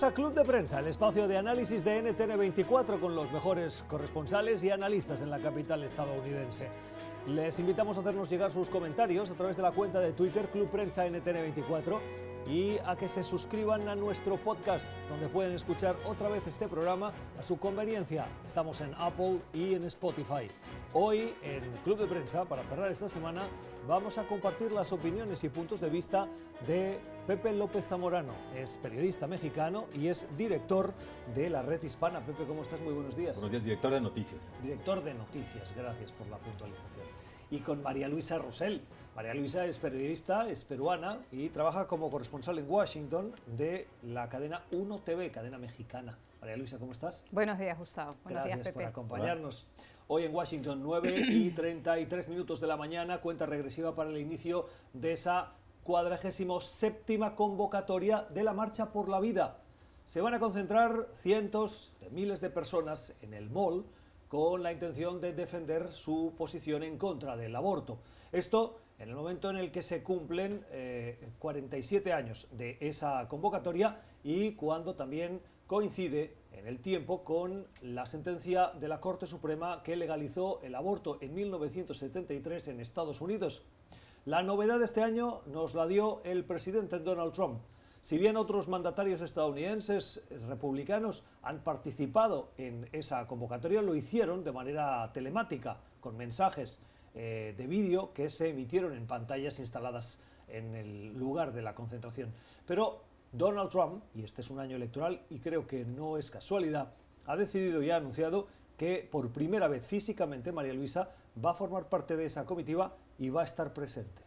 Bienvenidos a Club de Prensa, el espacio de análisis de NTN24 con los mejores corresponsales y analistas en la capital estadounidense. Les invitamos a hacernos llegar sus comentarios a través de la cuenta de Twitter Club Prensa NTN24 y a que se suscriban a nuestro podcast, donde pueden escuchar otra vez este programa a su conveniencia. Estamos en Apple y en Spotify. Hoy en Club de Prensa, para cerrar esta semana, vamos a compartir las opiniones y puntos de vista de Pepe López Zamorano. Es periodista mexicano y es director de la Red Hispana. Pepe, ¿cómo estás? Muy buenos días. Buenos días, director de noticias. Director de noticias, gracias por la puntualización. Y con María Luisa Rosell. María Luisa es periodista, es peruana y trabaja como corresponsal en Washington de la cadena 1 TV, cadena mexicana. María Luisa, ¿cómo estás? Buenos días, Gustavo. Buenos Gracias días, Pepe. por acompañarnos. Hoy en Washington, 9 y 33 minutos de la mañana, cuenta regresiva para el inicio de esa cuadragésimo séptima convocatoria de la Marcha por la Vida. Se van a concentrar cientos de miles de personas en el mall con la intención de defender su posición en contra del aborto. Esto en el momento en el que se cumplen eh, 47 años de esa convocatoria y cuando también coincide en el tiempo con la sentencia de la Corte Suprema que legalizó el aborto en 1973 en Estados Unidos. La novedad de este año nos la dio el presidente Donald Trump. Si bien otros mandatarios estadounidenses republicanos han participado en esa convocatoria, lo hicieron de manera telemática, con mensajes eh, de vídeo que se emitieron en pantallas instaladas en el lugar de la concentración. Pero Donald Trump, y este es un año electoral y creo que no es casualidad, ha decidido y ha anunciado que por primera vez físicamente María Luisa va a formar parte de esa comitiva y va a estar presente.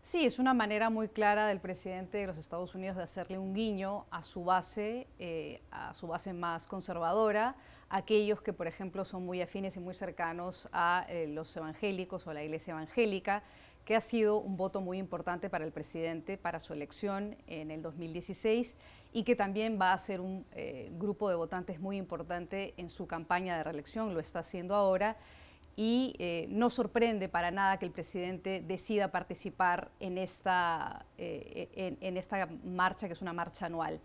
Sí, es una manera muy clara del presidente de los Estados Unidos de hacerle un guiño a su base, eh, a su base más conservadora, aquellos que, por ejemplo, son muy afines y muy cercanos a eh, los evangélicos o a la iglesia evangélica, que ha sido un voto muy importante para el presidente, para su elección en el 2016 y que también va a ser un eh, grupo de votantes muy importante en su campaña de reelección, lo está haciendo ahora y eh, no sorprende para nada que el presidente decida participar en esta, eh, en, esta marcha, que es una marcha anual.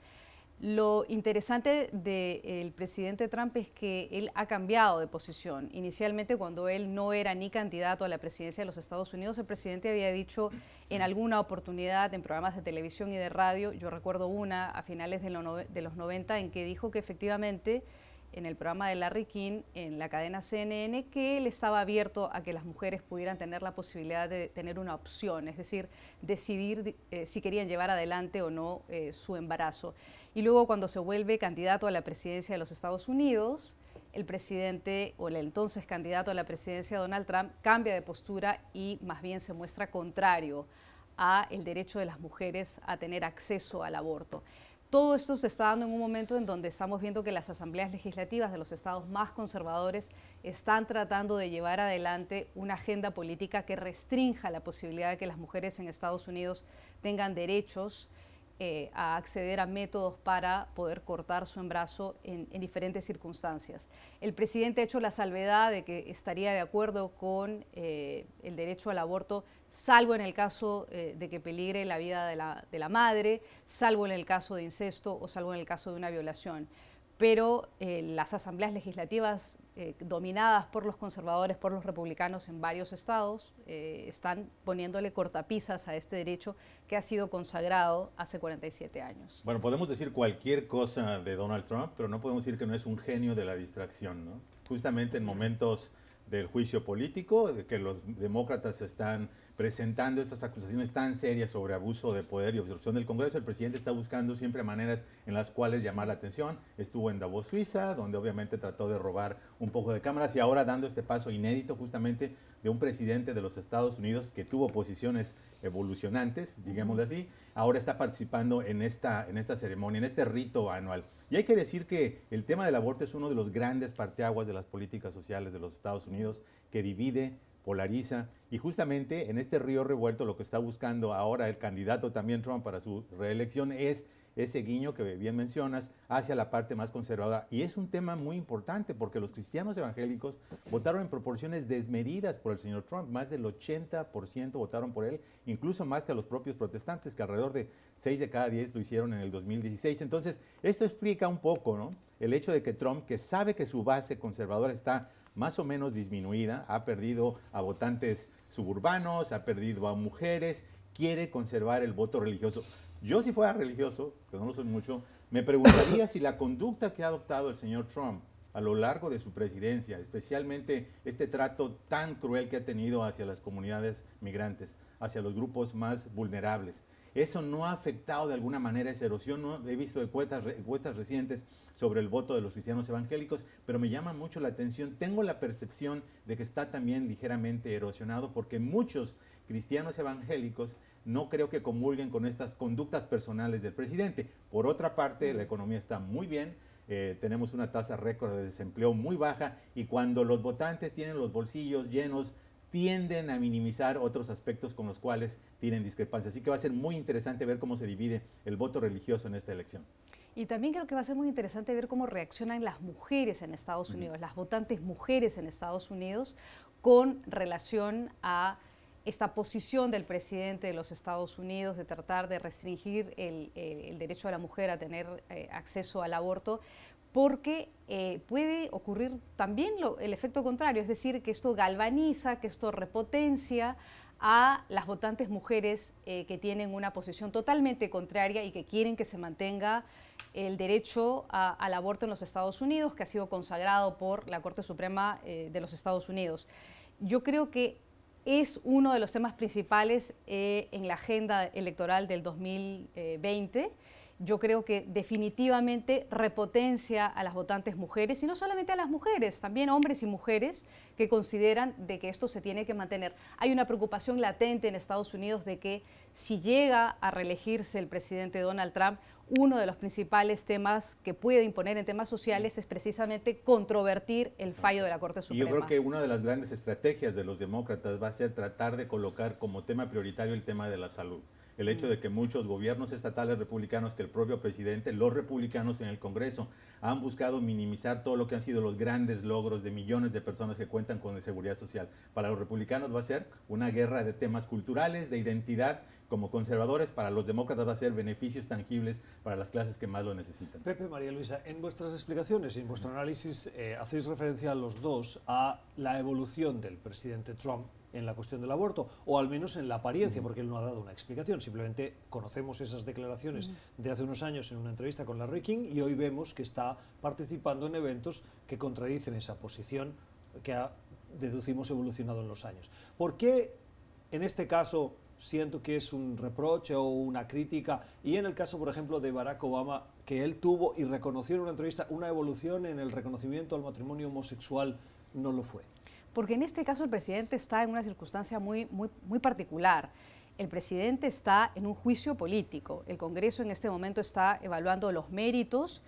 Lo interesante del presidente Trump es que él ha cambiado de posición. Inicialmente, cuando él no era ni candidato a la presidencia de los Estados Unidos, el presidente había dicho en alguna oportunidad en programas de televisión y de radio, yo recuerdo una a finales de los 90, en que dijo que efectivamente en el programa de Larry King en la cadena CNN que él estaba abierto a que las mujeres pudieran tener la posibilidad de tener una opción, es decir, decidir eh, si querían llevar adelante o no eh, su embarazo. Y luego cuando se vuelve candidato a la presidencia de los Estados Unidos, el presidente o el entonces candidato a la presidencia Donald Trump cambia de postura y más bien se muestra contrario a el derecho de las mujeres a tener acceso al aborto. Todo esto se está dando en un momento en donde estamos viendo que las asambleas legislativas de los estados más conservadores están tratando de llevar adelante una agenda política que restrinja la posibilidad de que las mujeres en Estados Unidos tengan derechos eh, a acceder a métodos para poder cortar su embarazo en, en, diferentes circunstancias. El presidente ha hecho la salvedad de que estaría de acuerdo con eh, el derecho al aborto, salvo en el caso eh, de que peligre la vida de la, de la madre, salvo en el caso de incesto o salvo en el caso de una violación pero eh, las asambleas legislativas eh, dominadas por los conservadores, por los republicanos en varios estados, eh, están poniéndole cortapisas a este derecho que ha sido consagrado hace 47 años. Bueno, podemos decir cualquier cosa de Donald Trump, pero no podemos decir que no es un genio de la distracción, ¿no? Justamente en momentos del juicio político, de que los demócratas están presentando estas acusaciones tan serias sobre abuso de poder y obstrucción del Congreso, el presidente está buscando siempre maneras en las cuales llamar la atención. Estuvo en Davos, Suiza, donde obviamente trató de robar un poco de cámaras y ahora dando este paso inédito justamente de un presidente de los Estados Unidos que tuvo posiciones evolucionantes, digámoslo así, ahora está participando en esta, en esta ceremonia, en este rito anual. Y hay que decir que el tema del aborto es uno de los grandes parteaguas de las políticas sociales de los Estados Unidos que divide polariza y justamente en este río revuelto lo que está buscando ahora el candidato también Trump para su reelección es ese guiño que bien mencionas hacia la parte más conservadora. Y es un tema muy importante porque los cristianos evangélicos votaron en proporciones desmedidas por el señor Trump. Más del 80% votaron por él, incluso más que a los propios protestantes, que alrededor de 6 de cada 10 lo hicieron en el 2016. Entonces, esto explica un poco ¿no? el hecho de que Trump, que sabe que su base conservadora está más o menos disminuida, ha perdido a votantes suburbanos, ha perdido a mujeres, quiere conservar el voto religioso. Yo si fuera religioso, que no lo soy mucho, me preguntaría si la conducta que ha adoptado el señor Trump a lo largo de su presidencia, especialmente este trato tan cruel que ha tenido hacia las comunidades migrantes, hacia los grupos más vulnerables, eso no ha afectado de alguna manera esa erosión. No he visto encuestas, recientes sobre el voto de los cristianos evangélicos, pero me llama mucho la atención. Tengo la percepción de que está también ligeramente erosionado porque muchos cristianos evangélicos no creo que comulguen con estas conductas personales del presidente. Por otra parte, la economía está muy bien. Eh, tenemos una tasa récord de desempleo muy baja y cuando los votantes tienen los bolsillos llenos tienden a minimizar otros aspectos con los cuales tienen discrepancia. Así que va a ser muy interesante ver cómo se divide el voto religioso en esta elección. Y también creo que va a ser muy interesante ver cómo reaccionan las mujeres en Estados Unidos, las votantes mujeres en Estados Unidos, con relación a esta posición del presidente de los Estados Unidos de tratar de restringir el, derecho de la mujer a tener eh, acceso al aborto, porque eh, puede ocurrir también el efecto contrario, es decir, que esto galvaniza, que esto repotencia a las votantes mujeres eh, que tienen una posición totalmente contraria y que quieren que se mantenga el derecho al aborto en los Estados Unidos, que ha sido consagrado por la Corte Suprema eh, de los Estados Unidos. Yo creo que es uno de los temas principales en la agenda electoral del 2020 yo creo que definitivamente repotencia a las votantes mujeres, y no solamente a las mujeres, también hombres y mujeres que consideran de que esto se tiene que mantener. Hay una preocupación latente en Estados Unidos de que si llega a reelegirse el presidente Donald Trump, uno de los principales temas que puede imponer en temas sociales es precisamente controvertir el fallo de la Corte Suprema. Y yo creo que una de las grandes estrategias de los demócratas va a ser tratar de colocar como tema prioritario el tema de la salud el hecho de que muchos gobiernos estatales republicanos, que el propio presidente, los republicanos en el Congreso, han buscado minimizar todo lo que han sido los grandes logros de millones de personas que cuentan con seguridad social. Para los republicanos va a ser una guerra de temas culturales, de identidad, como conservadores, para los demócratas va a ser beneficios tangibles para las clases que más lo necesitan. Pepe, María Luisa, en vuestras explicaciones y en vuestro análisis eh, hacéis referencia a los dos a la evolución del presidente Trump en la cuestión del aborto, o al menos en la apariencia, porque él no ha dado una explicación. Simplemente conocemos esas declaraciones de hace unos años en una entrevista con Larry King y hoy vemos que está participando en eventos que contradicen esa posición que ha, deducimos, evolucionado en los años. ¿Por qué en este caso siento que es un reproche o una crítica. Y en el caso, por ejemplo, de Barack Obama, que él tuvo y reconoció en una entrevista una evolución en el reconocimiento al matrimonio homosexual, no lo fue. Porque en este caso el presidente está en una circunstancia muy, muy, particular. El presidente está en un juicio político. El Congreso en este momento está evaluando los méritos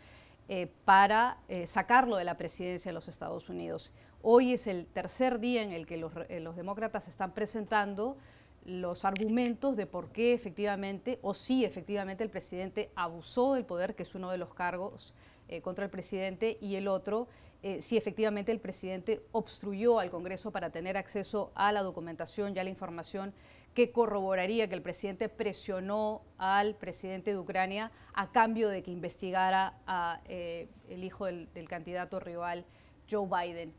eh, para eh, sacarlo de la presidencia de los Estados Unidos. Hoy es el tercer día en el que eh, los demócratas están presentando los argumentos de por qué efectivamente o si efectivamente el presidente abusó del poder, que es uno de los cargos contra el presidente, y el otro eh, si efectivamente el presidente obstruyó al Congreso para tener acceso a la documentación y a la información que corroboraría que el presidente presionó al presidente de Ucrania a cambio de que investigara al eh, hijo del, del candidato rival Joe Biden.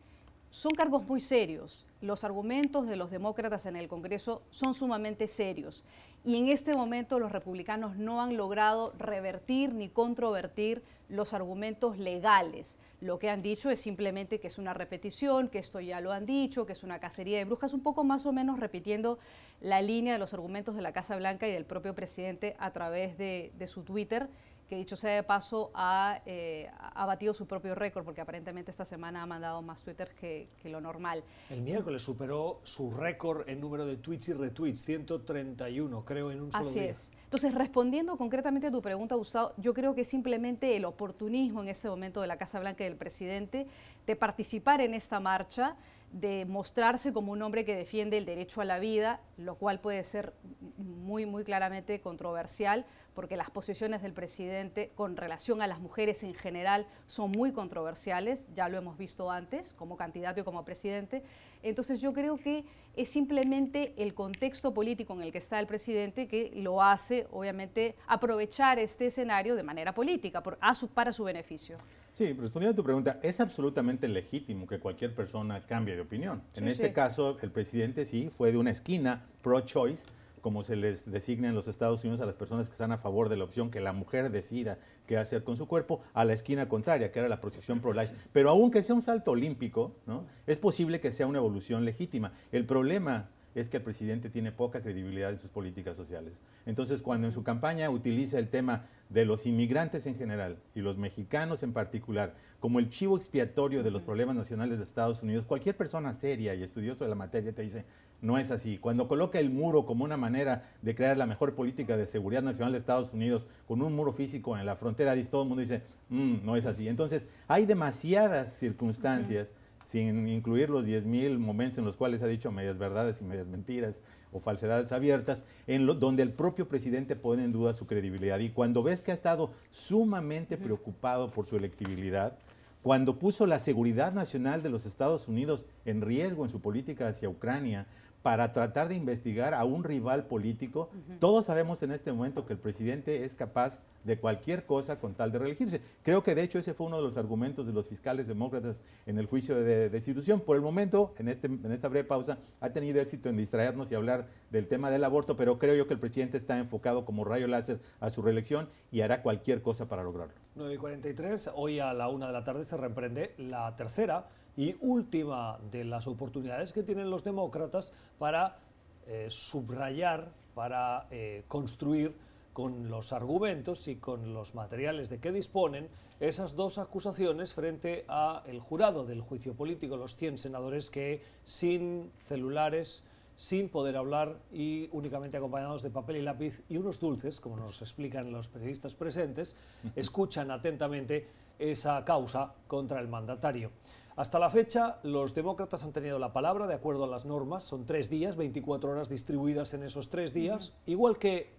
Son cargos muy serios. Los argumentos de los demócratas en el Congreso son sumamente serios. Y en este momento los republicanos no han logrado revertir ni controvertir los argumentos legales. Lo que han dicho es simplemente que es una repetición, que esto ya lo han dicho, que es una cacería de brujas, un poco más o menos repitiendo la línea de los argumentos de la Casa Blanca y del propio presidente a través de, su Twitter que dicho sea de paso eh, ha, batido su propio récord, porque aparentemente esta semana ha mandado más Twitter que, lo normal. El miércoles superó su récord en número de tweets y retweets, 131, creo, en un solo Así día. es. Entonces, respondiendo concretamente a tu pregunta, Gustavo, yo creo que simplemente el oportunismo en ese momento de la Casa Blanca y del presidente de participar en esta marcha, de mostrarse como un hombre que defiende el derecho a la vida, lo cual puede ser muy, muy claramente controversial, porque las posiciones del presidente con relación a las mujeres en general son muy controversiales, ya lo hemos visto antes, como candidato y como presidente. Entonces yo creo que es simplemente el contexto político en el que está el presidente que lo hace, obviamente, aprovechar este escenario de manera política, para su beneficio. Sí, respondiendo a tu pregunta, es absolutamente legítimo que cualquier persona cambie de opinión. en este caso, el presidente sí fue de una esquina pro-choice, como se les designa en los Estados Unidos a las personas que están a favor de la opción que la mujer decida qué hacer con su cuerpo, a la esquina contraria, que era la posición pro-life. Pero aunque sea un salto olímpico, ¿no? es posible que sea una evolución legítima. El problema es que el presidente tiene poca credibilidad en sus políticas sociales. Entonces, cuando en su campaña utiliza el tema de los inmigrantes en general y los mexicanos en particular como el chivo expiatorio de los problemas nacionales de Estados Unidos, cualquier persona seria y estudioso de la materia te dice, no es así. Cuando coloca el muro como una manera de crear la mejor política de seguridad nacional de Estados Unidos, con un muro físico en la frontera, todo el mundo dice, mm, no es así. Entonces, hay demasiadas circunstancias sin incluir los 10.000 momentos en los cuales ha dicho medias verdades y medias mentiras o falsedades abiertas, en donde el propio presidente pone en duda su credibilidad. Y cuando ves que ha estado sumamente preocupado por su electibilidad, cuando puso la seguridad nacional de los Estados Unidos en riesgo en su política hacia Ucrania, para tratar de investigar a un rival político. Todos sabemos en este momento que el presidente es capaz de cualquier cosa con tal de reelegirse. Creo que de hecho ese fue uno de los argumentos de los fiscales demócratas en el juicio de destitución. Por el momento, en, este, en esta breve pausa, ha tenido éxito en distraernos y hablar del tema del aborto, pero creo yo que el presidente está enfocado como rayo láser a su reelección y hará cualquier cosa para lograrlo. 9 y 43, hoy a la una de la tarde se reprende la tercera y última de las oportunidades que tienen los demócratas para eh, subrayar, para eh, construir con los argumentos y con los materiales de que disponen esas dos acusaciones frente a el jurado del juicio político, los 100 senadores que sin celulares, sin poder hablar y únicamente acompañados de papel y lápiz y unos dulces, como nos explican los periodistas presentes, escuchan atentamente esa causa contra el mandatario. Hasta la fecha, los demócratas han tenido la palabra de acuerdo a las normas. Son tres días, 24 horas distribuidas en esos tres días, igual que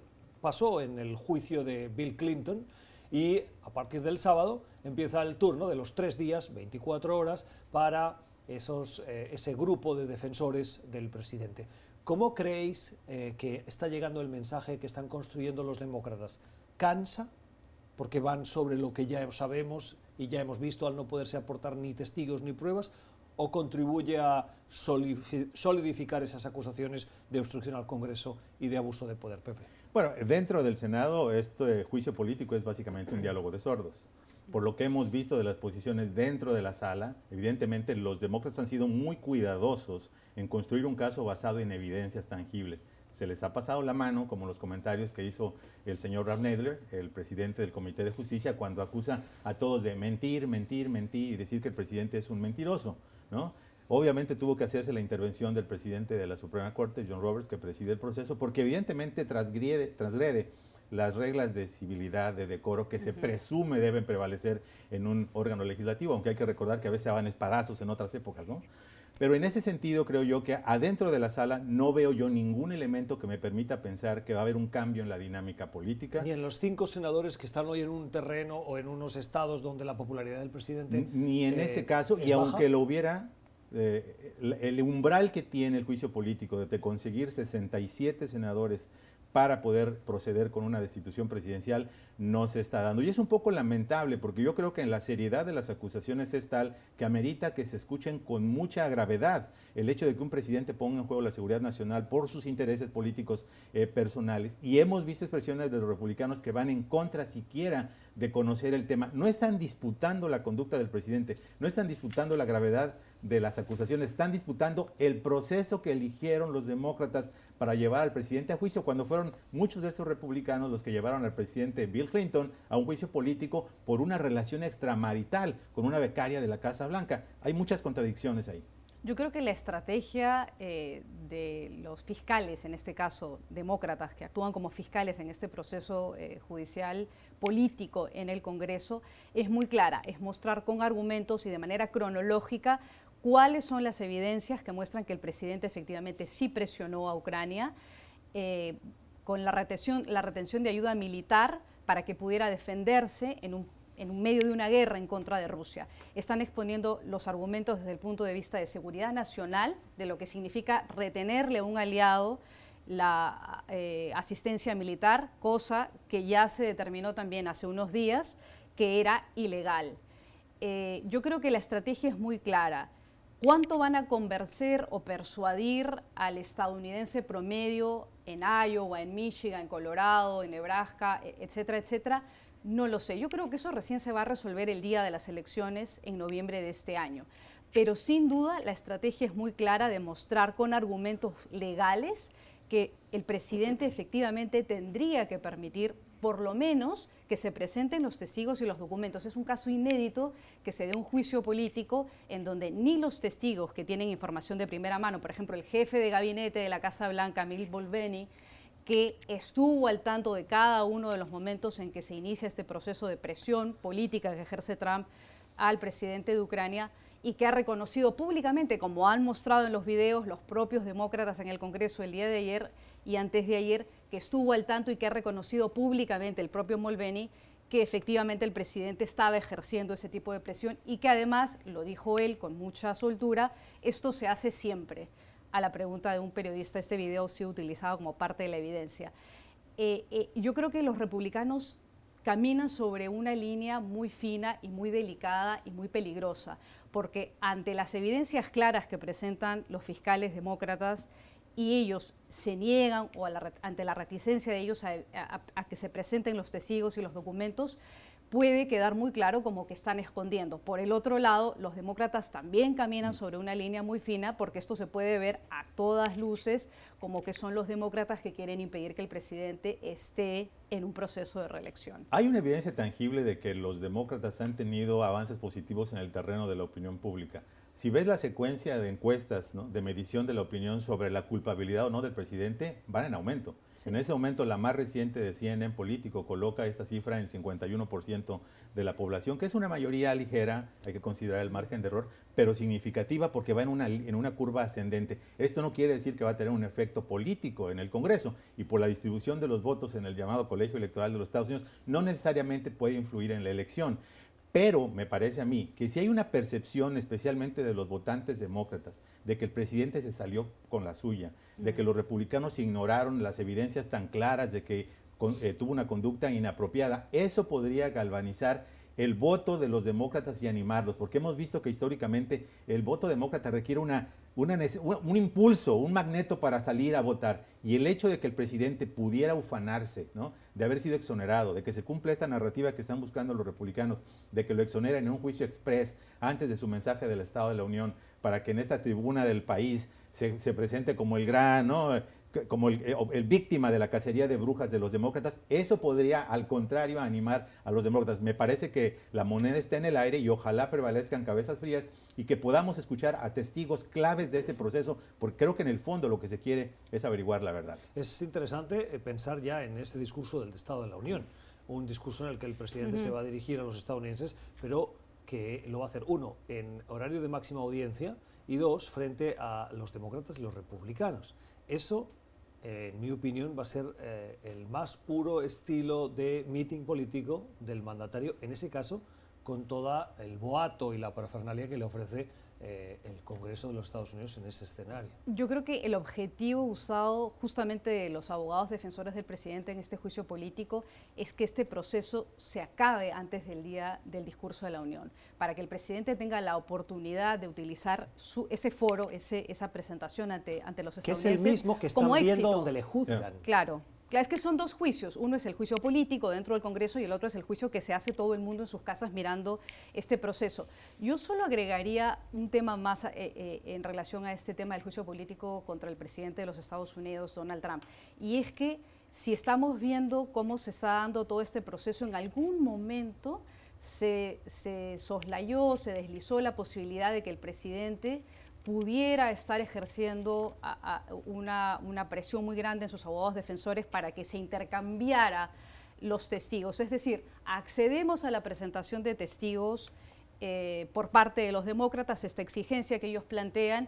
pasó en el juicio de Bill Clinton. Y a partir del sábado empieza el turno de los tres días, 24 horas, para esos, eh, ese grupo de defensores del presidente. ¿Cómo creéis eh, que está llegando el mensaje que están construyendo los demócratas? ¿Cansa? Porque van sobre lo que ya sabemos y ya hemos visto al no poderse aportar ni testigos ni pruebas, o contribuye a solidificar esas acusaciones de obstrucción al Congreso y de abuso de poder, Pepe? Bueno, dentro del Senado, este juicio político es básicamente un diálogo de sordos. Por lo que hemos visto de las posiciones dentro de la sala, evidentemente los demócratas han sido muy cuidadosos en construir un caso basado en evidencias tangibles se les ha pasado la mano, como los comentarios que hizo el señor Rav Nedler, el presidente del Comité de Justicia, cuando acusa a todos de mentir, mentir, mentir y decir que el presidente es un mentiroso, ¿no? Obviamente tuvo que hacerse la intervención del presidente de la Suprema Corte, John Roberts, que preside el proceso, porque evidentemente transgrede, transgrede las reglas de civilidad, de decoro que se presume deben prevalecer en un órgano legislativo, aunque hay que recordar que a veces van espadazos en otras épocas, ¿no? Pero en ese sentido creo yo que adentro de la sala no veo yo ningún elemento que me permita pensar que va a haber un cambio en la dinámica política. Ni en los cinco senadores que están hoy en un terreno o en unos estados donde la popularidad del presidente... Ni en ese eh, caso, y aunque lo hubiera, eh, el umbral que tiene el juicio político de conseguir 67 senadores para poder proceder con una destitución presidencial no se está dando. Y es un poco lamentable porque yo creo que en la seriedad de las acusaciones es tal que amerita que se escuchen con mucha gravedad el hecho de que un presidente ponga en juego la seguridad nacional por sus intereses políticos eh, personales. Y hemos visto expresiones de los republicanos que van en contra siquiera de conocer el tema. No están disputando la conducta del presidente, no están disputando la gravedad de las acusaciones, están disputando el proceso que eligieron los demócratas para llevar al presidente a juicio, cuando fueron muchos de estos republicanos los que llevaron al presidente Bill Clinton a un juicio político por una relación extramarital con una becaria de la Casa Blanca. Hay muchas contradicciones ahí. Yo creo que la estrategia eh, de los fiscales, en este caso demócratas, que actúan como fiscales en este proceso eh, judicial político en el Congreso, es muy clara, es mostrar con argumentos y de manera cronológica cuáles son las evidencias que muestran que el presidente efectivamente sí presionó a Ucrania eh, con la retención, la retención de ayuda militar para que pudiera defenderse en un medio de una guerra en contra de Rusia. Están exponiendo los argumentos desde el punto de vista de seguridad nacional, de lo que significa retenerle a un aliado la eh, asistencia militar, cosa que ya se determinó también hace unos días que era ilegal. Eh, yo creo que la estrategia es muy clara. ¿Cuánto van a convencer o persuadir al estadounidense promedio en Iowa, en Michigan, en Colorado, en Nebraska, e, etcétera, etcétera? No lo sé. Yo creo que eso recién se va a resolver el día de las elecciones en noviembre de este año. Pero sin duda la estrategia es muy clara de mostrar con argumentos legales que el presidente efectivamente tendría que permitir por lo menos que se presenten los testigos y los documentos. Es un caso inédito que se dé un juicio político en donde ni los testigos que tienen información de primera mano, por ejemplo, el jefe de gabinete de la Casa Blanca, Mil Bolveni, que estuvo al tanto de cada uno de los momentos en que se inicia este proceso de presión política que ejerce Trump al presidente de Ucrania, y que ha reconocido públicamente, como han mostrado en los videos los propios demócratas en el Congreso el día de ayer y antes de ayer, que estuvo al tanto y que ha reconocido públicamente el propio Molveni que efectivamente el presidente estaba ejerciendo ese tipo de presión y que además, lo dijo él con mucha soltura, esto se hace siempre. A la pregunta de un periodista, este video se ha utilizado como parte de la evidencia. Eh, eh, yo creo que los republicanos caminan sobre una línea muy fina y muy delicada y muy peligrosa, porque ante las evidencias claras que presentan los fiscales demócratas y ellos se niegan o ante la reticencia de ellos a, que se presenten los testigos y los documentos, puede quedar muy claro como que están escondiendo. Por el otro lado, los demócratas también caminan mm. sobre una línea muy fina porque esto se puede ver a todas luces como que son los demócratas que quieren impedir que el presidente esté en un proceso de reelección. Hay una evidencia tangible de que los demócratas han tenido avances positivos en el terreno de la opinión pública. Si ves la secuencia de encuestas de medición de la opinión sobre la culpabilidad o no del presidente, van en aumento. En ese momento, la más reciente de CNN Político coloca esta cifra en 51% de la población, que es una mayoría ligera, hay que considerar el margen de error, pero significativa porque va en una, en una curva ascendente. Esto no quiere decir que va a tener un efecto político en el Congreso y por la distribución de los votos en el llamado Colegio Electoral de los Estados Unidos, no necesariamente puede influir en la elección. Pero me parece a mí que si hay una percepción, especialmente de los votantes demócratas, de que el presidente se salió con la suya, de que los republicanos ignoraron las evidencias tan claras de que eh, tuvo una conducta inapropiada, eso podría galvanizar el voto de los demócratas y animarlos, porque hemos visto que históricamente el voto demócrata requiere una, un impulso, un magneto para salir a votar. Y el hecho de que el presidente pudiera ufanarse, ¿no? de haber sido exonerado, de que se cumpla esta narrativa que están buscando los republicanos, de que lo exoneren en un juicio express antes de su mensaje del Estado de la Unión, para que en esta tribuna del país se, se presente como el gran, ¿no? Como eh, el, víctima de la cacería de brujas de los demócratas, eso podría al contrario animar a los demócratas. Me parece que la moneda está en el aire y ojalá prevalezcan cabezas frías y que podamos escuchar a testigos claves de ese proceso, porque creo que en el fondo lo que se quiere es averiguar la verdad. Es interesante eh, pensar ya en ese discurso del Estado de la Unión, un discurso en el que el presidente se va a dirigir a los estadounidenses, pero que lo va a hacer, uno, en horario de máxima audiencia y dos, frente a los demócratas y los republicanos. Eso en mi opinión, va a ser eh, el más puro estilo de meeting político del mandatario, en ese caso, con toda el boato y la parafernalia que le ofrece eh, el Congreso de los Estados Unidos en ese escenario. Yo creo que el objetivo usado justamente de los abogados defensores del presidente en este juicio político es que este proceso se acabe antes del día del discurso de la Unión, para que el presidente tenga la oportunidad de utilizar su, ese foro, ese, esa presentación ante, ante los estadounidenses. Que es el mismo que están viendo donde le juzgan. Claro, Claro, es que son dos juicios. Uno es el juicio político dentro del Congreso y el otro es el juicio que se hace todo el mundo en sus casas mirando este proceso. Yo solo agregaría un tema más eh, eh, en relación a este tema del juicio político contra el presidente de los Estados Unidos, Donald Trump. Y es que si estamos viendo cómo se está dando todo este proceso, en algún momento se, se soslayó, se deslizó la posibilidad de que el presidente pudiera estar ejerciendo una, presión muy grande en sus abogados defensores para que se intercambiara los testigos. Es decir, accedemos a la presentación de testigos eh, por parte de los demócratas esta exigencia que ellos plantean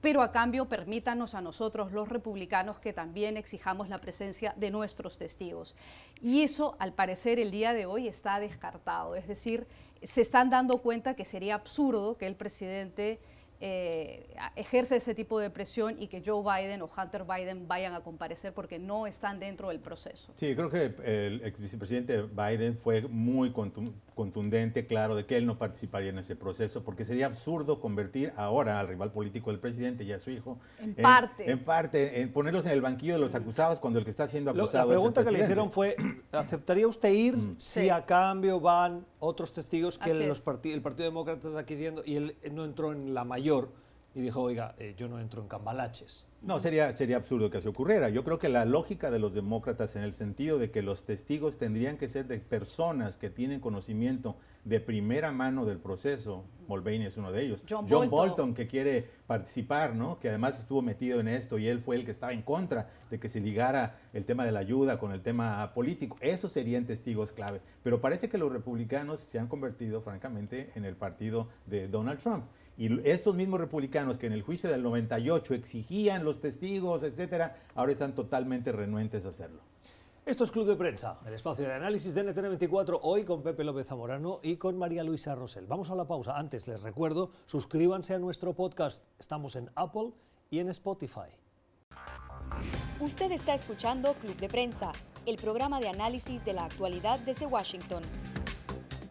pero a cambio permítanos a nosotros los republicanos que también exijamos la presencia de nuestros testigos. Y eso, al parecer, el día de hoy está descartado. Es decir, se están dando cuenta que sería absurdo que el presidente eh, ejerce ese tipo de presión y que Joe Biden o Hunter Biden vayan a comparecer porque no están dentro del proceso. Sí, creo que el ex vicepresidente Biden fue muy contundente, claro, de que él no participaría en ese proceso porque sería absurdo convertir ahora al rival político del presidente y a su hijo. En, parte. En parte, en ponerlos en el banquillo de los acusados cuando el que está siendo acusado La pregunta que le hicieron fue, ¿aceptaría usted ir mm. si a cambio van otros testigos que el Partido Demócrata está aquí siendo y él no entró en la mayor y dijo, oiga, eh, yo no entro en cambalaches. No, sería, sería absurdo que se ocurriera. Yo creo que la lógica de los demócratas en el sentido de que los testigos tendrían que ser de personas que tienen conocimiento de primera mano del proceso, Mulvaney es uno de ellos, John, Bolton. que quiere participar, ¿no? que además estuvo metido en esto y él fue el que estaba en contra de que se ligara el tema de la ayuda con el tema político, esos serían testigos clave. Pero parece que los republicanos se han convertido francamente en el partido de Donald Trump. Y estos mismos republicanos que en el juicio del 98 exigían los testigos, etcétera, ahora están totalmente renuentes a hacerlo. Esto es Club de Prensa, el espacio de análisis de NTN24, hoy con Pepe López Zamorano y con María Luisa Rosell. Vamos a la pausa. Antes les recuerdo, suscríbanse a nuestro podcast. Estamos en Apple y en Spotify. Usted está escuchando Club de Prensa, el programa de análisis de la actualidad desde Washington.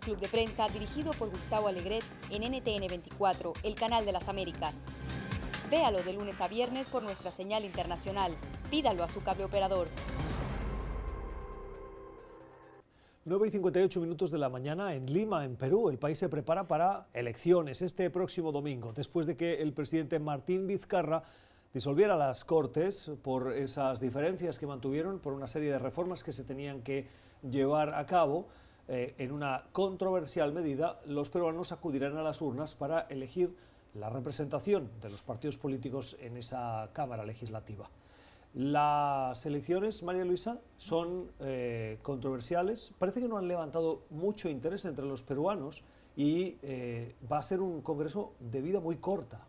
Club de Prensa dirigido por Gustavo Alegret en NTN 24, el canal de las Américas. Véalo de lunes a viernes por nuestra señal internacional. Pídalo a su cable operador. 9 y 58 minutos de la mañana en Lima, en Perú. El país se prepara para elecciones este próximo domingo, después de que el presidente Martín Vizcarra disolviera las Cortes por esas diferencias que mantuvieron, por una serie de reformas que se tenían que llevar a cabo. Eh, en una controversial medida, los peruanos acudirán a las urnas para elegir la representación de los partidos políticos en esa Cámara Legislativa. Las elecciones, María Luisa, son eh, controversiales. Parece que no han levantado mucho interés entre los peruanos y eh, va a ser un Congreso de vida muy corta.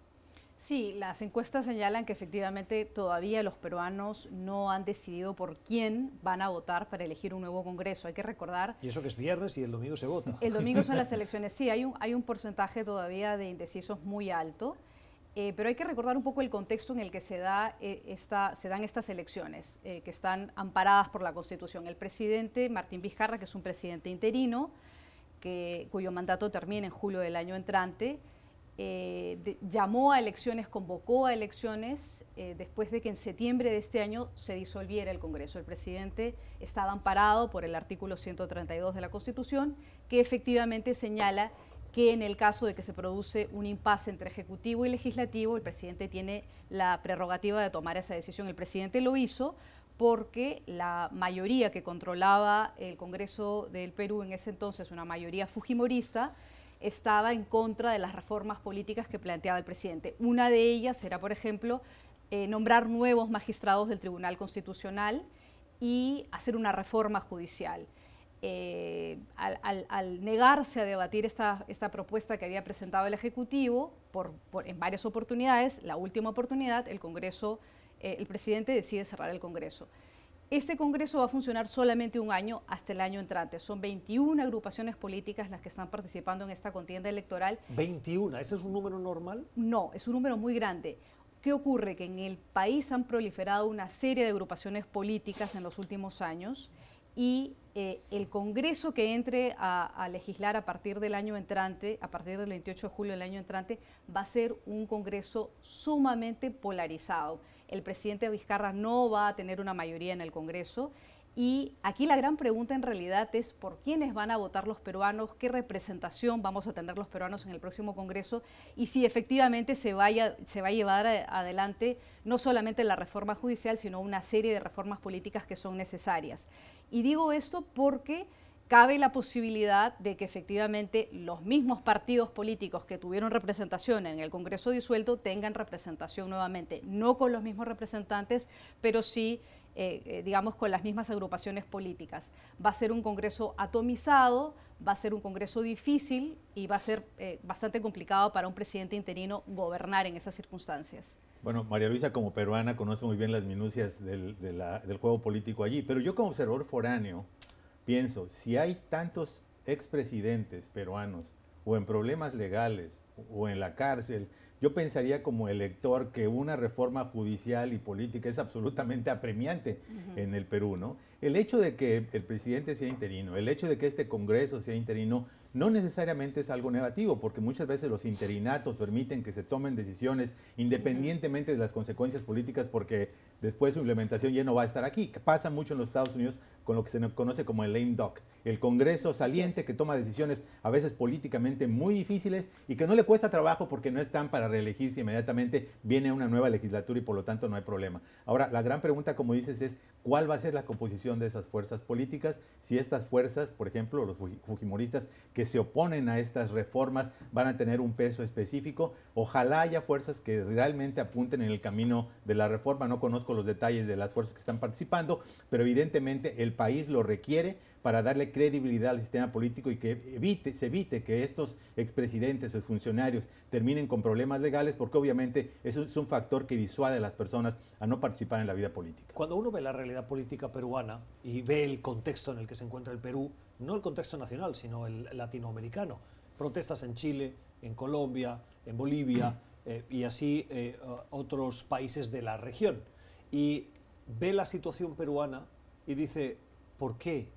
Sí, las encuestas señalan que efectivamente todavía los peruanos no han decidido por quién van a votar para elegir un nuevo Congreso. Hay que recordar... Y eso que es viernes y el domingo se vota. El domingo son las elecciones. Sí, hay un, hay un porcentaje todavía de indecisos muy alto, eh, pero hay que recordar un poco el contexto en el que se, da, eh, esta, se dan estas elecciones, eh, que están amparadas por la Constitución. El presidente Martín Vizcarra, que es un presidente interino, que, cuyo mandato termina en julio del año entrante, eh, llamó a elecciones, convocó a elecciones eh, después de que en septiembre de este año se disolviera el Congreso. El presidente estaba amparado por el artículo 132 de la Constitución, que efectivamente señala que en el caso de que se produce un impasse entre Ejecutivo y Legislativo, el presidente tiene la prerrogativa de tomar esa decisión. El presidente lo hizo porque la mayoría que controlaba el Congreso del Perú en ese entonces, una mayoría fujimorista, estaba en contra de las reformas políticas que planteaba el presidente. Una de ellas era, por ejemplo, eh, nombrar nuevos magistrados del Tribunal Constitucional y hacer una reforma judicial. Eh, al, negarse a debatir esta, esta, propuesta que había presentado el Ejecutivo por, en varias oportunidades, la última oportunidad, el Congreso, eh, el presidente decide cerrar el Congreso. Este Congreso va a funcionar solamente un año hasta el año entrante. Son 21 agrupaciones políticas las que están participando en esta contienda electoral. 21, ¿ese es un número normal? No, es un número muy grande. ¿Qué ocurre? Que en el país han proliferado una serie de agrupaciones políticas en los últimos años y eh, el Congreso que entre a, a, legislar a partir del año entrante, a partir del 28 de julio del año entrante, va a ser un Congreso sumamente polarizado el presidente Vizcarra no va a tener una mayoría en el Congreso. Y aquí la gran pregunta en realidad es por quiénes van a votar los peruanos, qué representación vamos a tener los peruanos en el próximo Congreso y si efectivamente se, vaya, se va a llevar adelante no solamente la reforma judicial, sino una serie de reformas políticas que son necesarias. Y digo esto porque cabe la posibilidad de que efectivamente los mismos partidos políticos que tuvieron representación en el Congreso disuelto tengan representación nuevamente, no con los mismos representantes, pero sí digamos, con las mismas agrupaciones políticas. Va a ser un Congreso atomizado, va a ser un Congreso difícil y va a ser bastante complicado para un presidente interino gobernar en esas circunstancias. Bueno, María Luisa como peruana conoce muy bien las minucias del, del juego político allí, pero yo como observador foráneo pienso, si hay tantos expresidentes peruanos o en problemas legales o en la cárcel, yo pensaría como elector que una reforma judicial y política es absolutamente apremiante en el Perú, ¿no? El hecho de que el presidente sea interino, el hecho de que este Congreso sea interino, no necesariamente es algo negativo, porque muchas veces los interinatos permiten que se tomen decisiones independientemente de las consecuencias políticas, porque después su implementación ya no va a estar aquí. Pasa mucho en los Estados Unidos con lo que se conoce como el lame duck, el Congreso saliente que toma decisiones a veces políticamente muy difíciles y que no le cuesta trabajo porque no están para reelegirse inmediatamente, viene una nueva legislatura y por lo tanto no hay problema. Ahora, la gran pregunta, como dices, es cuál va a ser la composición de esas fuerzas políticas, si estas fuerzas, por ejemplo, los fujimoristas que se oponen a estas reformas van a tener un peso específico. Ojalá haya fuerzas que realmente apunten en el camino de la reforma. No conozco los detalles de las fuerzas que están participando, pero evidentemente el país lo requiere para darle credibilidad al sistema político y que evite, se evite que estos expresidentes o funcionarios terminen con problemas legales, porque obviamente eso es un factor que disuade a las personas a no participar en la vida política. Cuando uno ve la realidad política peruana y ve el contexto en el que se encuentra el Perú, no el contexto nacional, sino el latinoamericano, protestas en Chile, en Colombia, en Bolivia eh, y así eh, otros países de la región, y ve la situación peruana y dice, ¿por qué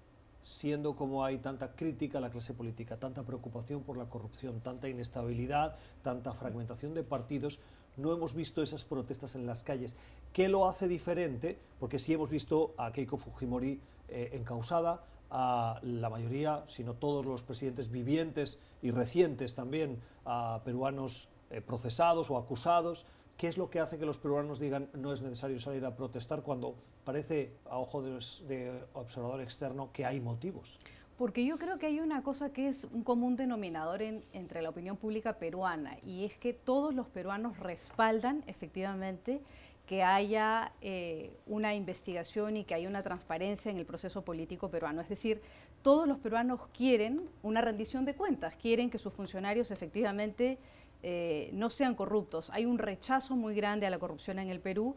siendo como hay tanta crítica a la clase política, tanta preocupación por la corrupción, tanta inestabilidad, tanta fragmentación de partidos, no hemos visto esas protestas en las calles. ¿Qué lo hace diferente? Porque sí hemos visto a Keiko Fujimori eh, encausada, a la mayoría, si no todos los presidentes vivientes y recientes también, a peruanos eh, procesados o acusados, ¿Qué es lo que hace que los peruanos digan no es necesario salir a protestar cuando parece a ojo de, observador externo que hay motivos? Porque yo creo que hay una cosa que es un común denominador entre la opinión pública peruana y es que todos los peruanos respaldan efectivamente que haya eh, una investigación y que haya una transparencia en el proceso político peruano. Es decir, todos los peruanos quieren una rendición de cuentas, quieren que sus funcionarios efectivamente eh, no sean corruptos. Hay un rechazo muy grande a la corrupción en el Perú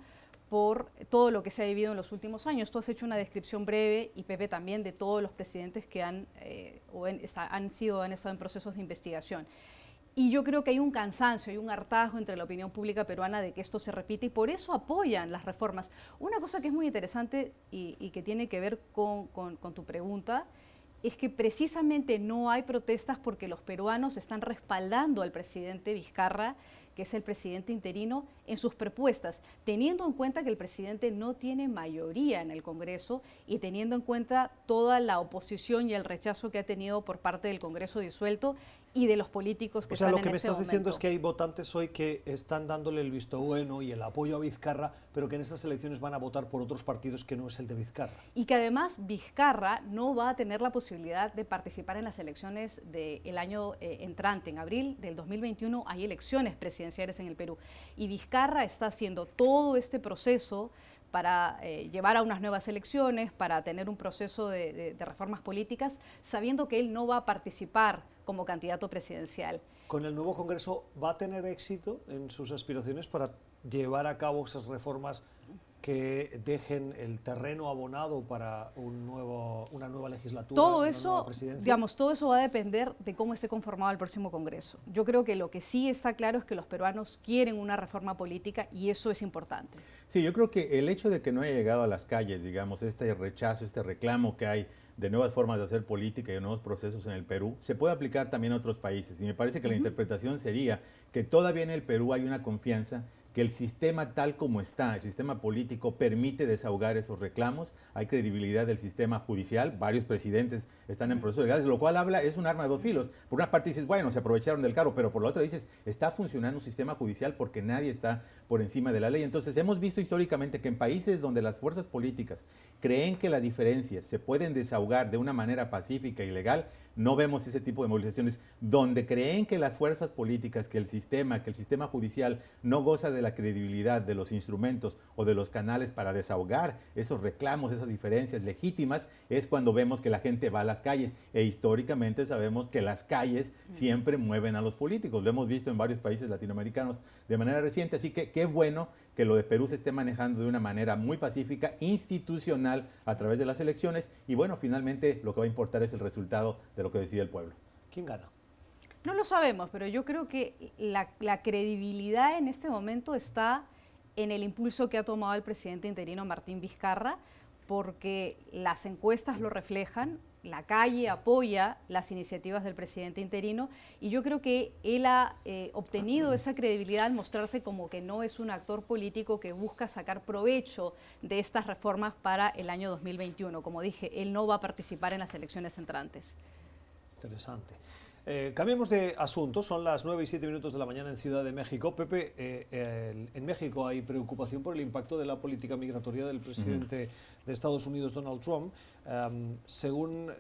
por todo lo que se ha vivido en los últimos años. Tú has hecho una descripción breve, y Pepe también, de todos los presidentes que han, eh, han, sido, han estado en procesos de investigación. Y yo creo que hay un cansancio, hay un hartazgo entre la opinión pública peruana de que esto se repite y por eso apoyan las reformas. Una cosa que es muy interesante y, que tiene que ver con tu pregunta es que precisamente no hay protestas porque los peruanos están respaldando al presidente Vizcarra, que es el presidente interino, en sus propuestas, teniendo en cuenta que el presidente no tiene mayoría en el Congreso y teniendo en cuenta toda la oposición y el rechazo que ha tenido por parte del Congreso disuelto y de los políticos que o sea, están lo que me este estás diciendo es que hay votantes hoy que están dándole el visto bueno y el apoyo a Vizcarra, pero que en esas elecciones van a votar por otros partidos que no es el de Vizcarra. Y que además Vizcarra no va a tener la posibilidad de participar en las elecciones del año eh, entrante. En abril del 2021 hay elecciones presidenciales en el Perú. Y Vizcarra está haciendo todo este proceso para eh, llevar a unas nuevas elecciones, para tener un proceso de, reformas políticas, sabiendo que él no va a participar como candidato presidencial. ¿Con el nuevo Congreso va a tener éxito en sus aspiraciones para llevar a cabo esas reformas que dejen el terreno abonado para un nuevo, una nueva legislatura. Todo eso, digamos, todo eso va a depender de cómo esté conformado el próximo Congreso. Yo creo que lo que sí está claro es que los peruanos quieren una reforma política y eso es importante. Sí, yo creo que el hecho de que no haya llegado a las calles, digamos, este rechazo, este reclamo que hay de nuevas formas de hacer política y de nuevos procesos en el Perú, se puede aplicar también a otros países. Y me parece que la interpretación sería que todavía en el Perú hay una confianza que el sistema tal como está, el sistema político, permite desahogar esos reclamos, hay credibilidad del sistema judicial, varios presidentes están en proceso legales, lo cual habla, es un arma de dos filos. Por una parte dices, bueno, se aprovecharon del carro, pero por la otra dices, está funcionando un sistema judicial porque nadie está por encima de la ley. Entonces hemos visto históricamente que en países donde las fuerzas políticas creen que las diferencias se pueden desahogar de una manera pacífica y legal, no vemos ese tipo de movilizaciones donde creen que las fuerzas políticas, que el sistema, que el sistema judicial no goza de la credibilidad de los instrumentos o de los canales para desahogar esos reclamos, esas diferencias legítimas, es cuando vemos que la gente va a las calles. E históricamente sabemos que las calles siempre mueven a los políticos. Lo hemos visto en varios países latinoamericanos de manera reciente. Así que qué bueno que lo de Perú se esté manejando de una manera muy pacífica, institucional, a través de las elecciones. Y bueno, finalmente lo que va a importar es el resultado de lo que decide el pueblo. ¿Quién gana? No lo sabemos, pero yo creo que la, la credibilidad en este momento está en el impulso que ha tomado el presidente interino Martín Vizcarra, porque las encuestas lo reflejan, la calle apoya las iniciativas del presidente interino y yo creo que él ha eh, obtenido esa credibilidad al mostrarse como que no es un actor político que busca sacar provecho de estas reformas para el año 2021. Como dije, él no va a participar en las elecciones entrantes. Interesante. Eh, cambiemos de asunto, son las 9 y 7 minutos de la mañana en Ciudad de México. Pepe, eh, en México hay preocupación por el impacto de la política migratoria del presidente de Estados Unidos, Donald Trump. según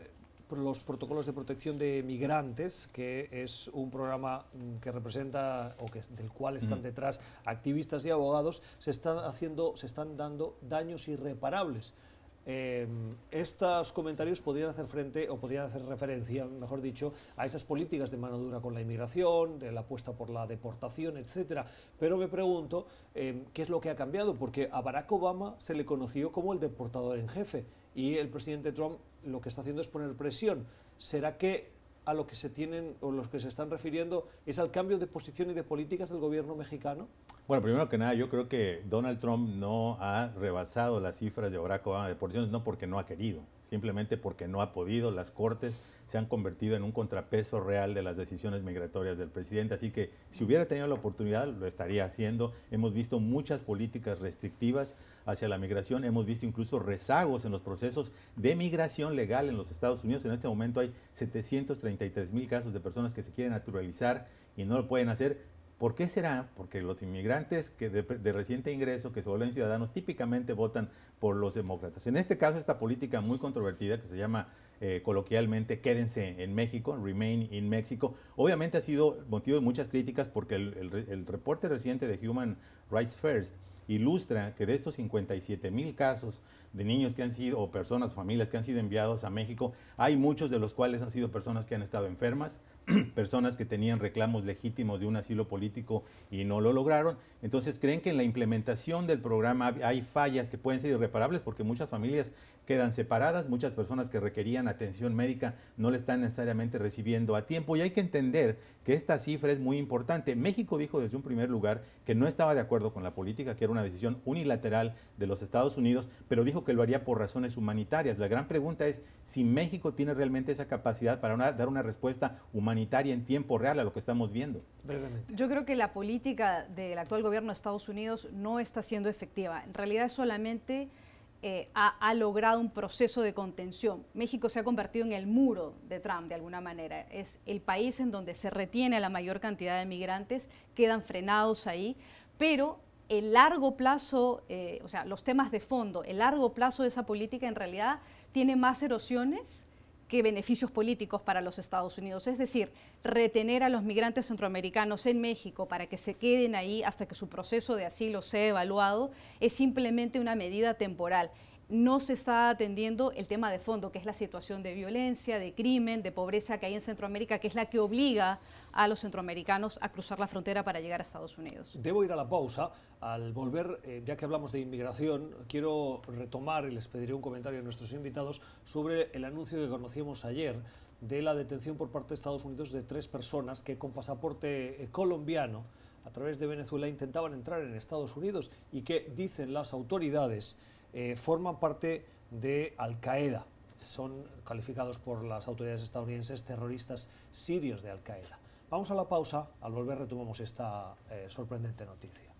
los protocolos de protección de migrantes, que es un programa mm, que representa o que, del cual están detrás activistas y abogados, se están haciendo, se están dando daños irreparables Em, estos comentarios podrían hacer frente o podrían hacer referencia, mejor dicho, a esas políticas de mano dura con la inmigración, de la apuesta por la deportación, etcétera. Pero me pregunto em, qué es lo que ha cambiado, porque a Barack Obama se le conoció como el deportador en jefe y el presidente Trump lo que está haciendo es poner presión. ¿Será que a lo que se tienen o los que se están refiriendo es al cambio de posición y de políticas del gobierno mexicano? Bueno, primero que nada, yo creo que Donald Trump no ha rebasado las cifras de Barack Obama de deportaciones, no porque no ha querido, simplemente porque no ha podido. Las cortes se han convertido en un contrapeso real de las decisiones migratorias del presidente, así que si hubiera tenido la oportunidad lo estaría haciendo. Hemos visto muchas políticas restrictivas hacia la migración, hemos visto incluso rezagos en los procesos de migración legal en los Estados Unidos. En este momento hay 733 mil casos de personas que se quieren naturalizar y no lo pueden hacer ¿Por qué será? Porque los inmigrantes que de, reciente ingreso, que se vuelven ciudadanos, típicamente votan por los demócratas. En este caso, esta política muy controvertida que se llama eh, coloquialmente Quédense en México, Remain in Mexico, obviamente ha sido motivo de muchas críticas porque el, reporte reciente de Human Rights First ilustra que de estos 57 mil casos de niños que han sido, o personas, familias que han sido enviados a México, hay muchos de los cuales han sido personas que han estado enfermas, personas que tenían reclamos legítimos de un asilo político y no lo lograron. Entonces creen que en la implementación del programa hay fallas que pueden ser irreparables porque muchas familias quedan separadas, muchas personas que requerían atención médica no le están necesariamente recibiendo a tiempo y hay que entender que esta cifra es muy importante. México dijo desde un primer lugar que no estaba de acuerdo con la política, que era una decisión unilateral de los Estados Unidos, pero dijo que lo haría por razones humanitarias. La gran pregunta es si México tiene realmente esa capacidad para dar una respuesta humanitaria en tiempo real a lo que estamos viendo. Yo creo que la política del actual gobierno de Estados Unidos no está siendo efectiva. En realidad solamente eh, ha, logrado un proceso de contención. México se ha convertido en el muro de Trump de alguna manera. Es el país en donde se retiene la mayor cantidad de migrantes, quedan frenados ahí, pero el largo plazo, eh, o sea, los temas de fondo, el largo plazo de esa política en realidad tiene más erosiones que beneficios políticos para los Estados Unidos. Es decir, retener a los migrantes centroamericanos en México para que se queden ahí hasta que su proceso de asilo sea evaluado es simplemente una medida temporal no se está atendiendo el tema de fondo, que es la situación de violencia, de crimen, de pobreza que hay en Centroamérica, que es la que obliga a los centroamericanos a cruzar la frontera para llegar a Estados Unidos. Debo ir a la pausa. Al volver, eh, ya que hablamos de inmigración, quiero retomar y les pediré un comentario a nuestros invitados sobre el anuncio que conocíamos ayer de la detención por parte de Estados Unidos de tres personas que con pasaporte eh, colombiano a través de Venezuela intentaban entrar en Estados Unidos y que dicen las autoridades eh, forman parte de Al-Qaeda. Son calificados por las autoridades estadounidenses terroristas sirios de Al-Qaeda. Vamos a la pausa, al volver retomamos esta eh, sorprendente noticia.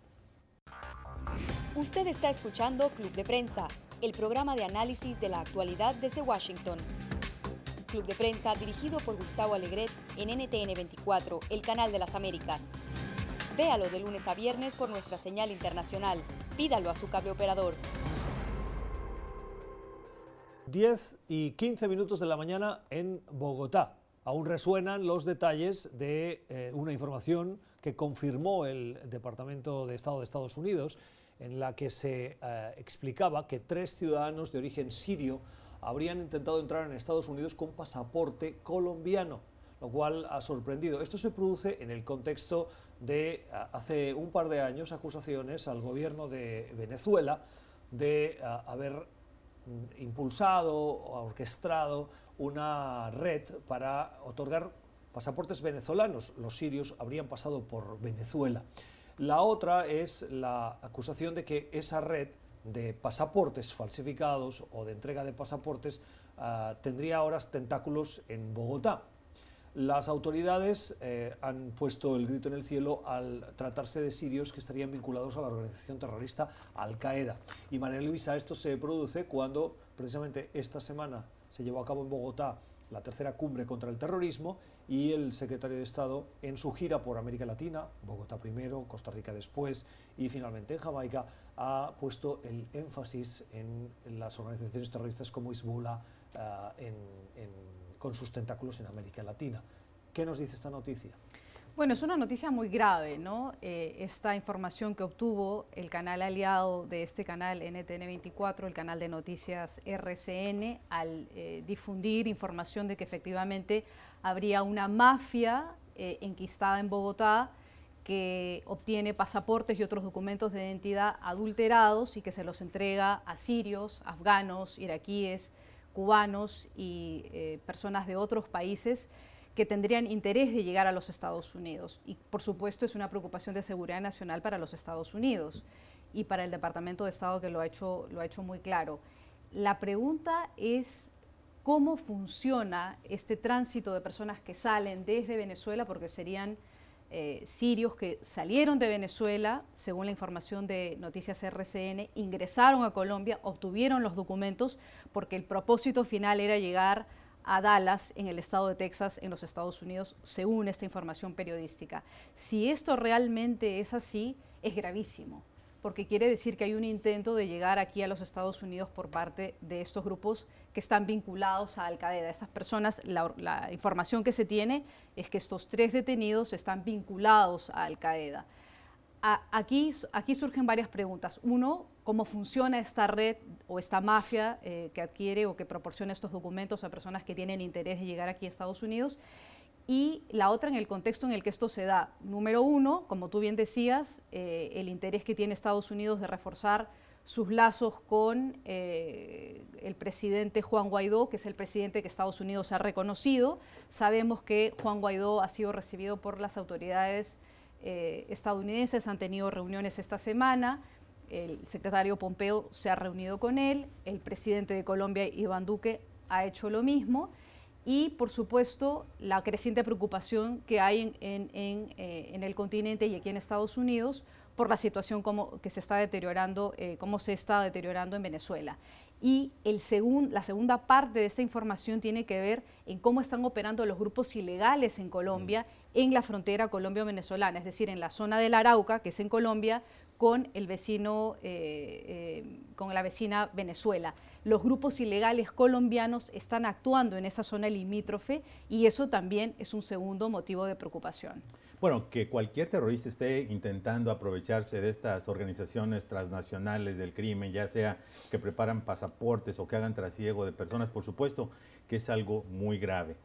Usted está escuchando Club de Prensa, el programa de análisis de la actualidad desde Washington. Club de Prensa dirigido por Gustavo Alegret en NTN 24, el canal de las Américas. Véalo de lunes a viernes por nuestra señal internacional. Pídalo a su cable operador. 10 y 15 minutos de la mañana en Bogotá. Aún resuenan los detalles de eh, una información que confirmó el Departamento de Estado de Estados Unidos, en la que se eh, explicaba que tres ciudadanos de origen sirio habrían intentado entrar en Estados Unidos con pasaporte colombiano, lo cual ha sorprendido. Esto se produce en el contexto de eh, hace un par de años acusaciones al gobierno de Venezuela de haber impulsado o orquestado una red para otorgar pasaportes venezolanos. Los sirios habrían pasado por Venezuela. La otra es la acusación de que esa red de pasaportes falsificados o de entrega de pasaportes ah, tendría ahora tentáculos en Bogotá. Las autoridades eh, han puesto el grito en el cielo al tratarse de sirios que estarían vinculados a la organización terrorista Al Qaeda. Y María Luisa, esto se produce cuando precisamente esta semana se llevó a cabo en Bogotá la tercera cumbre contra el terrorismo y el secretario de Estado en su gira por América Latina, Bogotá primero, Costa Rica después y finalmente en Jamaica, ha puesto el énfasis en las organizaciones terroristas como Hezbollah eh, con sus tentáculos en América Latina. ¿Qué nos dice esta noticia? Bueno, es una noticia muy grave, ¿no? Eh, esta información que obtuvo el canal aliado de este canal NTN24, el canal de noticias RCN, al eh, difundir información de que efectivamente habría una mafia eh, enquistada en Bogotá que obtiene pasaportes y otros documentos de identidad adulterados y que se los entrega a sirios, afganos, iraquíes, cubanos y personas de otros países que tendrían interés de llegar a los Estados Unidos. Y por supuesto es una preocupación de seguridad nacional para los Estados Unidos y para el Departamento de Estado que lo ha hecho, lo ha hecho muy claro. La pregunta es cómo funciona este tránsito de personas que salen desde Venezuela, porque serían eh, sirios que salieron de Venezuela, según la información de Noticias RCN, ingresaron a Colombia, obtuvieron los documentos, porque el propósito final era llegar a Dallas, en el estado de Texas, en los Estados Unidos, según esta información periodística. Si esto realmente es así, es gravísimo, porque quiere decir que hay un intento de llegar aquí a los Estados Unidos por parte de estos grupos que están vinculados a Al Qaeda. Estas personas, la, información que se tiene es que estos tres detenidos están vinculados a Al Qaeda. aquí, aquí surgen varias preguntas. Uno, cómo funciona esta red o esta mafia eh, que adquiere o que proporciona estos documentos a personas que tienen interés de llegar aquí a Estados Unidos. Y la otra en el contexto en el que esto se da. Número uno, como tú bien decías, eh, el interés que tiene Estados Unidos de reforzar sus lazos con eh, el presidente Juan Guaidó, que es el presidente que Estados Unidos ha reconocido. Sabemos que Juan Guaidó ha sido recibido por las autoridades estadounidenses, han tenido reuniones esta semana. El secretario Pompeo se ha reunido con él, el presidente de Colombia, Iván Duque, ha hecho lo mismo. Y, por supuesto, la creciente preocupación que hay en, eh, el continente y aquí en Estados Unidos por la situación como, que se está deteriorando, eh, cómo se está deteriorando en Venezuela. Y el la segunda parte de esta información tiene que ver en cómo están operando los grupos ilegales en Colombia, en la frontera colombiano-venezolana, es decir, en la zona del Arauca, que es en Colombia, con el vecino, eh, eh, con la vecina Venezuela. Los grupos ilegales colombianos están actuando en esa zona limítrofe y eso también es un segundo motivo de preocupación. Bueno, que cualquier terrorista esté intentando aprovecharse de estas organizaciones transnacionales del crimen, ya sea que preparan pasaportes o que hagan trasiego de personas, por supuesto que es algo muy grave.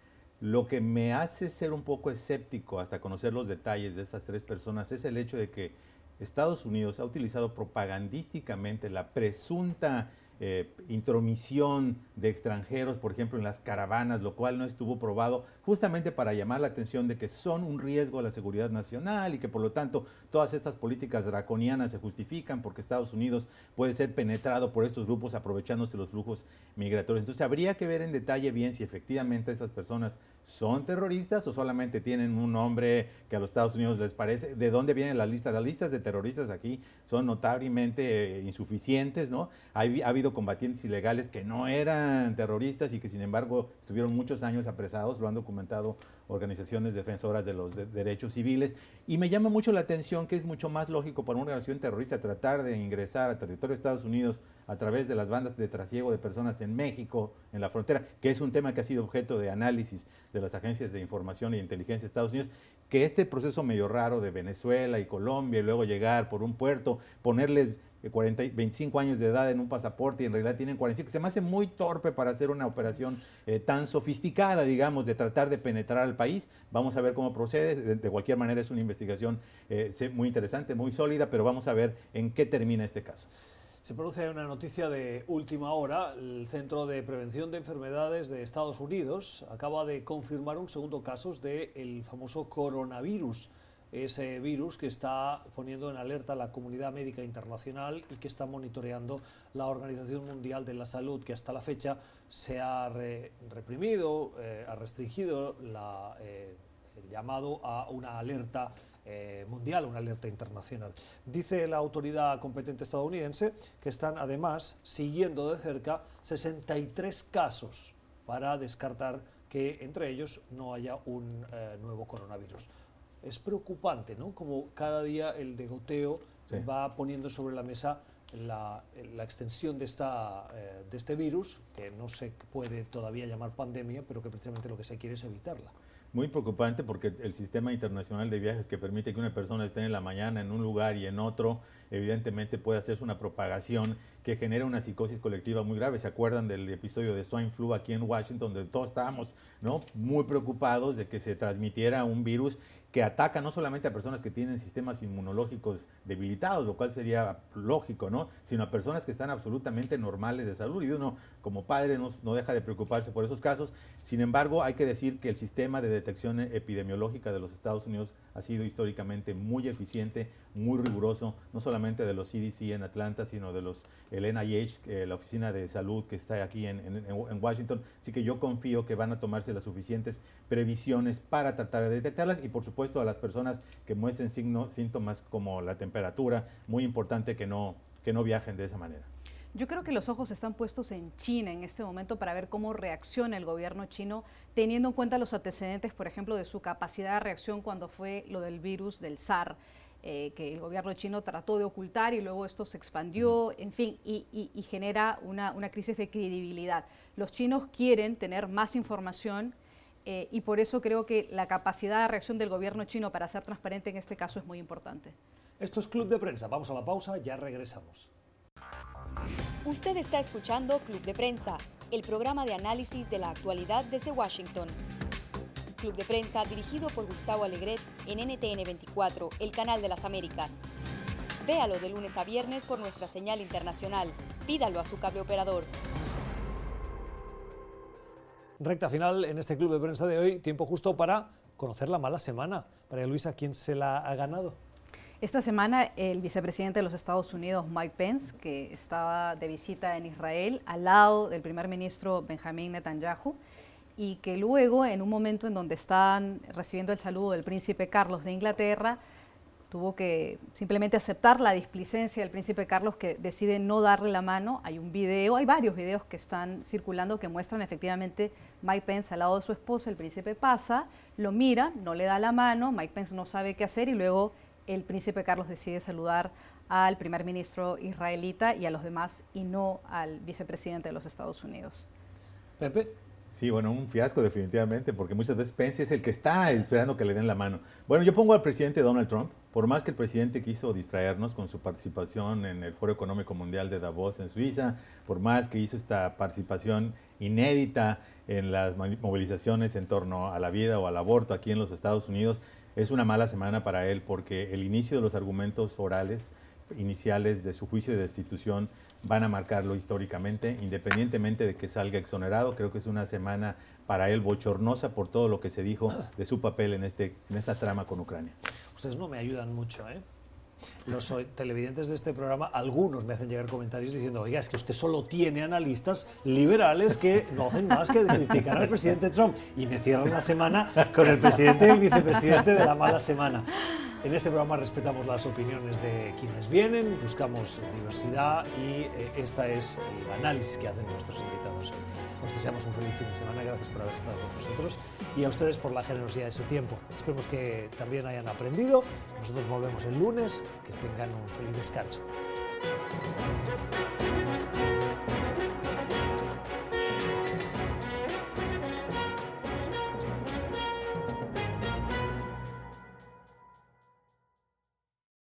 Lo que me hace ser un poco escéptico hasta conocer los detalles de estas tres personas es el hecho de que Estados Unidos ha utilizado propagandísticamente la presunta eh, intromisión de extranjeros, por ejemplo, en las caravanas, lo cual no estuvo probado, justamente para llamar la atención de que son un riesgo a la seguridad nacional y que por lo tanto todas estas políticas draconianas se justifican porque Estados Unidos puede ser penetrado por estos grupos aprovechándose los flujos migratorios. Entonces habría que ver en detalle bien si efectivamente estas personas son terroristas o solamente tienen un nombre que a los Estados Unidos les parece. ¿De dónde vienen las listas? Las listas de terroristas aquí son notablemente eh, insuficientes, ¿no? ha habido combatientes ilegales que no eran terroristas y que sin embargo estuvieron muchos años apresados, lo han documentado documentado organizaciones defensoras de los derechos civiles. Y me llama mucho la atención que es mucho más lógico para una organización terrorista tratar de ingresar al territorio de Estados Unidos a través de las bandas de trasiego de personas en México, en la frontera, que es un tema que ha sido objeto de análisis de las agencias de información e inteligencia de Estados Unidos, que este proceso medio raro de Venezuela y Colombia y luego llegar por un puerto, ponerles 40, 25 años de edad en un pasaporte y en realidad tienen 45. Se me hace muy torpe para hacer una operación eh, tan sofisticada, digamos, de tratar de penetrar al país. Vamos a ver cómo procede. De, cualquier manera es una investigación eh, muy interesante, muy sólida, pero vamos a ver en qué termina este caso. Se produce una noticia de última hora. El Centro de Prevención de Enfermedades de Estados Unidos acaba de confirmar un segundo caso del famoso coronavirus ese virus que está poniendo en alerta a la comunidad médica internacional y que está monitoreando la Organización Mundial de la Salud, que hasta la fecha se ha reprimido, eh, ha restringido eh, el llamado a una alerta eh, mundial, una alerta internacional. Dice la autoridad competente estadounidense que están además siguiendo de cerca 63 casos para descartar que entre ellos no haya un nuevo coronavirus es preocupante, ¿no? Como cada día el degoteo va poniendo sobre la mesa la, extensión de, esta, eh, de este virus, que no se puede todavía llamar pandemia, pero que precisamente lo que se quiere es evitarla. Muy preocupante porque el sistema internacional de viajes que permite que una persona esté en la mañana en un lugar y en otro, evidentemente puede hacerse una propagación que genera una psicosis colectiva muy grave. ¿Se acuerdan del episodio de swine flu aquí en Washington, donde todos estábamos ¿no? muy preocupados de que se transmitiera un virus que ataca no solamente a personas que tienen sistemas inmunológicos debilitados, lo cual sería lógico, ¿no? sino a personas que están absolutamente normales de salud. Y uno, como padre, no, no, deja de preocuparse por esos casos. Sin embargo, hay que decir que el sistema de detección epidemiológica de los Estados Unidos ha sido históricamente muy eficiente, muy riguroso, no solamente de los CDC en Atlanta, sino de los el NIH, eh, la Oficina de Salud que está aquí en, en, Washington. Así que yo confío que van a tomarse las suficientes previsiones para tratar de detectarlas y por supuesto a las personas que muestren signos, síntomas como la temperatura, muy importante que no, que no viajen de esa manera. Yo creo que los ojos están puestos en China en este momento para ver cómo reacciona el gobierno chino, teniendo en cuenta los antecedentes, por ejemplo, de su capacidad de reacción cuando fue lo del virus del SARS eh, que el gobierno chino trató de ocultar y luego esto se expandió, en fin, y, genera una, crisis de credibilidad. Los chinos quieren tener más información eh, y por eso creo que la capacidad de reacción del gobierno chino para ser transparente en este caso es muy importante. Esto es Club de Prensa. Vamos a la pausa, ya regresamos. Usted está escuchando Club de Prensa, el programa de análisis de la actualidad desde Washington. Club de Prensa dirigido por Gustavo Alegret en NTN 24, el canal de las Américas. Véalo de lunes a viernes por nuestra señal internacional. Pídalo a su cable operador. Recta final en este club de prensa de hoy, tiempo justo para conocer la mala semana. María Luisa, ¿quién se la ha ganado? Esta semana el vicepresidente de los Estados Unidos, Mike Pence, que estaba de visita en Israel, al lado del primer ministro Benjamin Netanyahu, y que luego, en un momento en donde están recibiendo el saludo del príncipe Carlos de Inglaterra, tuvo que simplemente aceptar la displicencia del príncipe Carlos que decide no darle la mano. Hay un video, hay varios videos que están circulando que muestran efectivamente Mike Pence al lado de su esposa, el príncipe pasa, lo mira, no le da la mano, Mike Pence no sabe qué hacer y luego el príncipe Carlos decide saludar al primer ministro israelita y a los demás y no al vicepresidente de los Estados Unidos. Pepe. Sí, bueno, un fiasco definitivamente, porque muchas veces Pence es el que está esperando que le den la mano. Bueno, yo pongo al presidente Donald Trump, por más que el presidente quiso distraernos con su participación en el Foro Económico Mundial de Davos en Suiza, por más que hizo esta participación inédita en las movilizaciones en torno a la vida o al aborto aquí en los Estados Unidos, es una mala semana para él porque el inicio de los argumentos orales iniciales de su juicio de destitución van a marcarlo históricamente, independientemente de que salga exonerado. Creo que es una semana para él bochornosa por todo lo que se dijo de su papel en, este, en esta trama con Ucrania. Ustedes no me ayudan mucho, ¿eh? Los televidentes de este programa, algunos me hacen llegar comentarios diciendo, oiga, es que usted solo tiene analistas liberales que no hacen más que criticar al presidente Trump. Y me cierran la semana con el presidente y el vicepresidente de la mala semana. En este programa respetamos las opiniones de quienes vienen, buscamos diversidad y eh, esta es el análisis que hacen nuestros invitados hoy. Os deseamos un feliz fin de semana, gracias por haber estado con nosotros y a ustedes por la generosidad de su tiempo. Esperemos que también hayan aprendido. Nosotros volvemos el lunes, que tengan un feliz descanso.